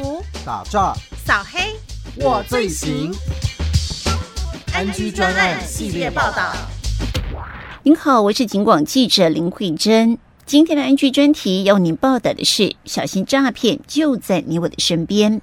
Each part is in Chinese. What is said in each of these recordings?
毒、打诈、扫黑，我最行。安居专案系列报道。您好，我是警广记者林慧珍。今天的安居专题要您报道的是：小心诈骗就在你我的身边。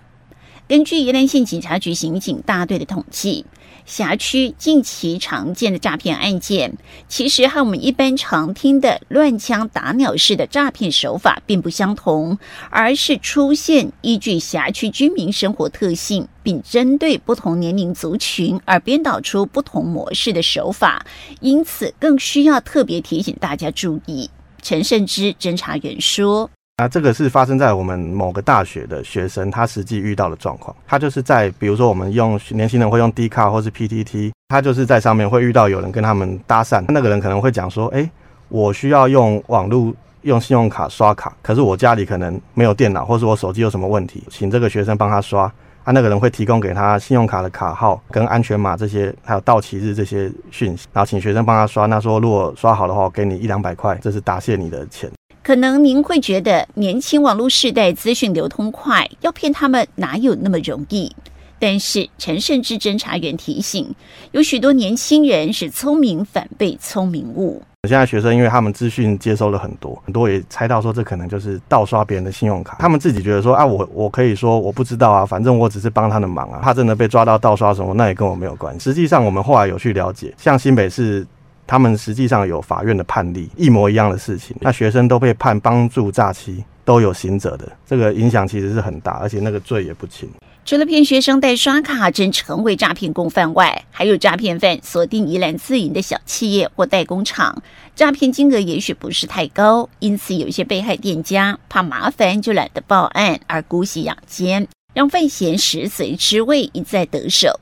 根据宜兰县警察局刑警大队的统计。辖区近期常见的诈骗案件，其实和我们一般常听的乱枪打鸟式的诈骗手法并不相同，而是出现依据辖区居民生活特性，并针对不同年龄族群而编导出不同模式的手法，因此更需要特别提醒大家注意。陈胜之侦查员说。那这个是发生在我们某个大学的学生，他实际遇到的状况。他就是在，比如说我们用年轻人会用 D 卡或是 PTT，他就是在上面会遇到有人跟他们搭讪，那个人可能会讲说：“哎，我需要用网络用信用卡刷卡，可是我家里可能没有电脑，或是我手机有什么问题，请这个学生帮他刷。”啊，那个人会提供给他信用卡的卡号跟安全码这些，还有到期日这些讯息，然后请学生帮他刷。那说如果刷好的话，我给你一两百块，这是答谢你的钱。可能您会觉得年轻网络时代资讯流通快，要骗他们哪有那么容易？但是陈胜之侦查员提醒，有许多年轻人是聪明反被聪明误。现在学生因为他们资讯接收了很多，很多也猜到说这可能就是盗刷别人的信用卡。他们自己觉得说啊，我我可以说我不知道啊，反正我只是帮他的忙啊。他真的被抓到盗刷什么，那也跟我没有关系。实际上我们后来有去了解，像新北市。他们实际上有法院的判例，一模一样的事情，那学生都被判帮助诈欺，都有刑责的，这个影响其实是很大，而且那个罪也不轻。除了骗学生代刷卡真成为诈骗共犯外，还有诈骗犯锁定宜兰自营的小企业或代工厂，诈骗金额也许不是太高，因此有一些被害店家怕麻烦就懒得报案，而姑息养奸，让犯嫌食髓知味，一再得手。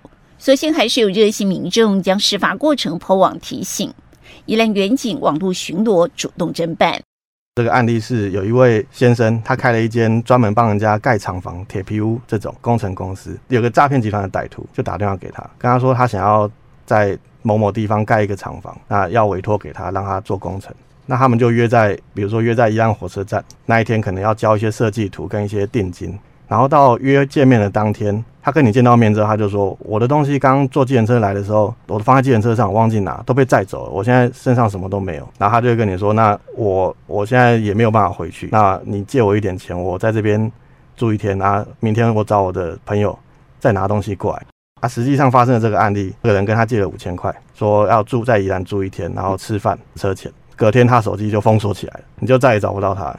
所幸还是有热心民众将事发过程抛网提醒，宜兰远警网络巡逻主动侦办。这个案例是有一位先生，他开了一间专门帮人家盖厂房、铁皮屋这种工程公司。有个诈骗集团的歹徒就打电话给他，跟他说他想要在某某地方盖一个厂房，那要委托给他让他做工程。那他们就约在，比如说约在宜兰火车站那一天，可能要交一些设计图跟一些定金。然后到约见面的当天，他跟你见到面之后，他就说：“我的东西刚坐计程车来的时候，我放在计程车上，忘记拿，都被载走了。我现在身上什么都没有。”然后他就会跟你说：“那我我现在也没有办法回去，那你借我一点钱，我在这边住一天啊，明天我找我的朋友再拿东西过来。”啊，实际上发生的这个案例，这个人跟他借了五千块，说要住在宜兰住一天，然后吃饭车钱，隔天他手机就封锁起来了，你就再也找不到他。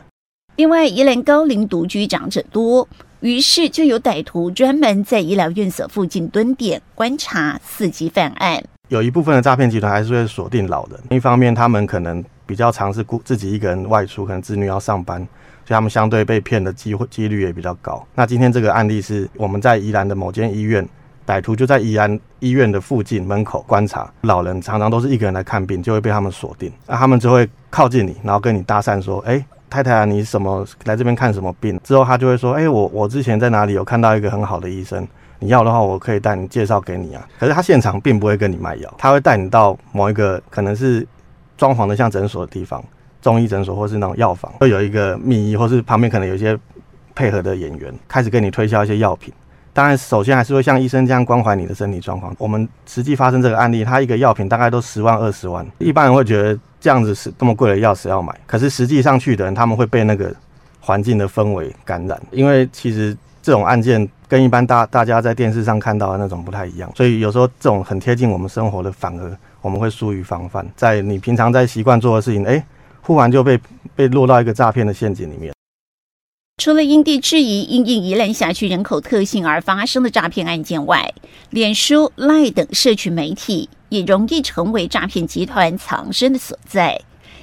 另外，宜兰高龄独居长者多。于是就有歹徒专门在医疗院所附近蹲点观察，伺机犯案。有一部分的诈骗集团还是会锁定老人，一方面他们可能比较尝试孤自己一个人外出，可能子女要上班，所以他们相对被骗的机会几率也比较高。那今天这个案例是我们在宜兰的某间医院，歹徒就在宜兰医院的附近门口观察老人，常常都是一个人来看病，就会被他们锁定。那他们就会靠近你，然后跟你搭讪说：“哎。”太太啊，你什么来这边看什么病？之后他就会说：“哎，我我之前在哪里有看到一个很好的医生，你要的话，我可以带你介绍给你啊。”可是他现场并不会跟你卖药，他会带你到某一个可能是装潢的像诊所的地方，中医诊所或是那种药房，会有一个秘医，或是旁边可能有一些配合的演员，开始跟你推销一些药品。当然，首先还是会像医生这样关怀你的身体状况。我们实际发生这个案例，他一个药品大概都十万二十万，一般人会觉得。这样子是这么贵的药，谁要买？可是实际上去的人，他们会被那个环境的氛围感染，因为其实这种案件跟一般大大家在电视上看到的那种不太一样，所以有时候这种很贴近我们生活的，反而我们会疏于防范。在你平常在习惯做的事情，哎，忽然就被被落到一个诈骗的陷阱里面。除了因地制宜、因应宜兰辖区人口特性而发生的诈骗案件外，脸书、赖等社群媒体也容易成为诈骗集团藏身的所在。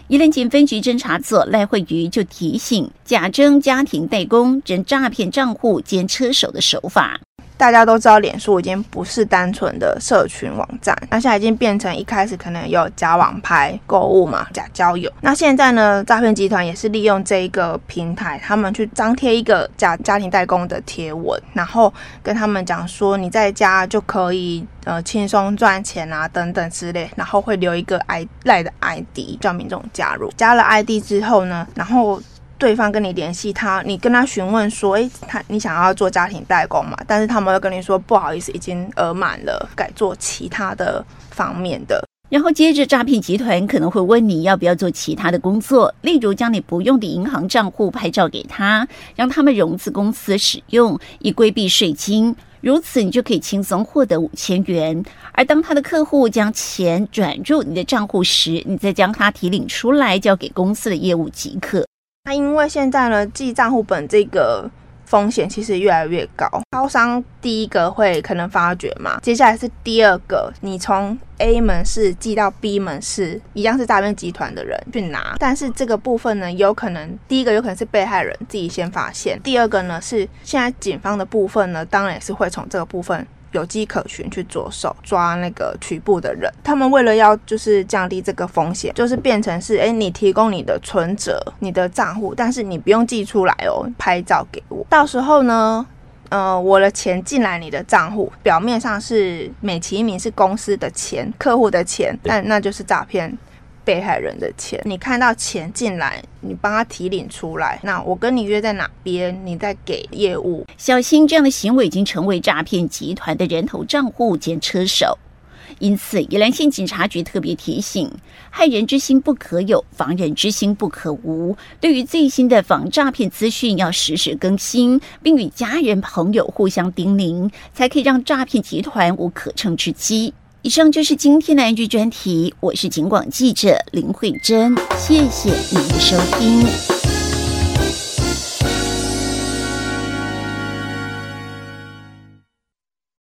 宜兰警分局侦查组赖慧瑜就提醒：假征家庭代工、真诈骗账户兼车手的手法。大家都知道，脸书已经不是单纯的社群网站，那现在已经变成一开始可能有假网拍购物嘛，假交友。那现在呢，诈骗集团也是利用这一个平台，他们去张贴一个假家庭代工的贴文，然后跟他们讲说你在家就可以呃轻松赚钱啊等等之类，然后会留一个 i 赖的 ID 叫民众加入，加了 ID 之后呢，然后。对方跟你联系他，你跟他询问说，诶，他你想要做家庭代工嘛？但是他们会跟你说不好意思，已经额满了，改做其他的方面的。然后接着，诈骗集团可能会问你要不要做其他的工作，例如将你不用的银行账户拍照给他，让他们融资公司使用，以规避税金。如此，你就可以轻松获得五千元。而当他的客户将钱转入你的账户时，你再将他提领出来，交给公司的业务即可。那因为现在呢，记账户本这个。风险其实越来越高，超商第一个会可能发觉嘛，接下来是第二个，你从 A 门市寄到 B 门市，一样是诈骗集团的人去拿，但是这个部分呢，有可能第一个有可能是被害人自己先发现，第二个呢是现在警方的部分呢，当然也是会从这个部分。有迹可循去着手抓那个局部的人，他们为了要就是降低这个风险，就是变成是，哎，你提供你的存折、你的账户，但是你不用寄出来哦，拍照给我，到时候呢，呃，我的钱进来你的账户，表面上是美其名是公司的钱、客户的钱，但那就是诈骗。被害人的钱，你看到钱进来，你帮他提领出来。那我跟你约在哪边，你再给业务。小心这样的行为已经成为诈骗集团的人头账户兼车手。因此，宜兰县警察局特别提醒：害人之心不可有，防人之心不可无。对于最新的防诈骗资讯，要实时更新，并与家人朋友互相叮咛，才可以让诈骗集团无可乘之机。以上就是今天的 NG 专题，我是警广记者林慧珍，谢谢您的收听。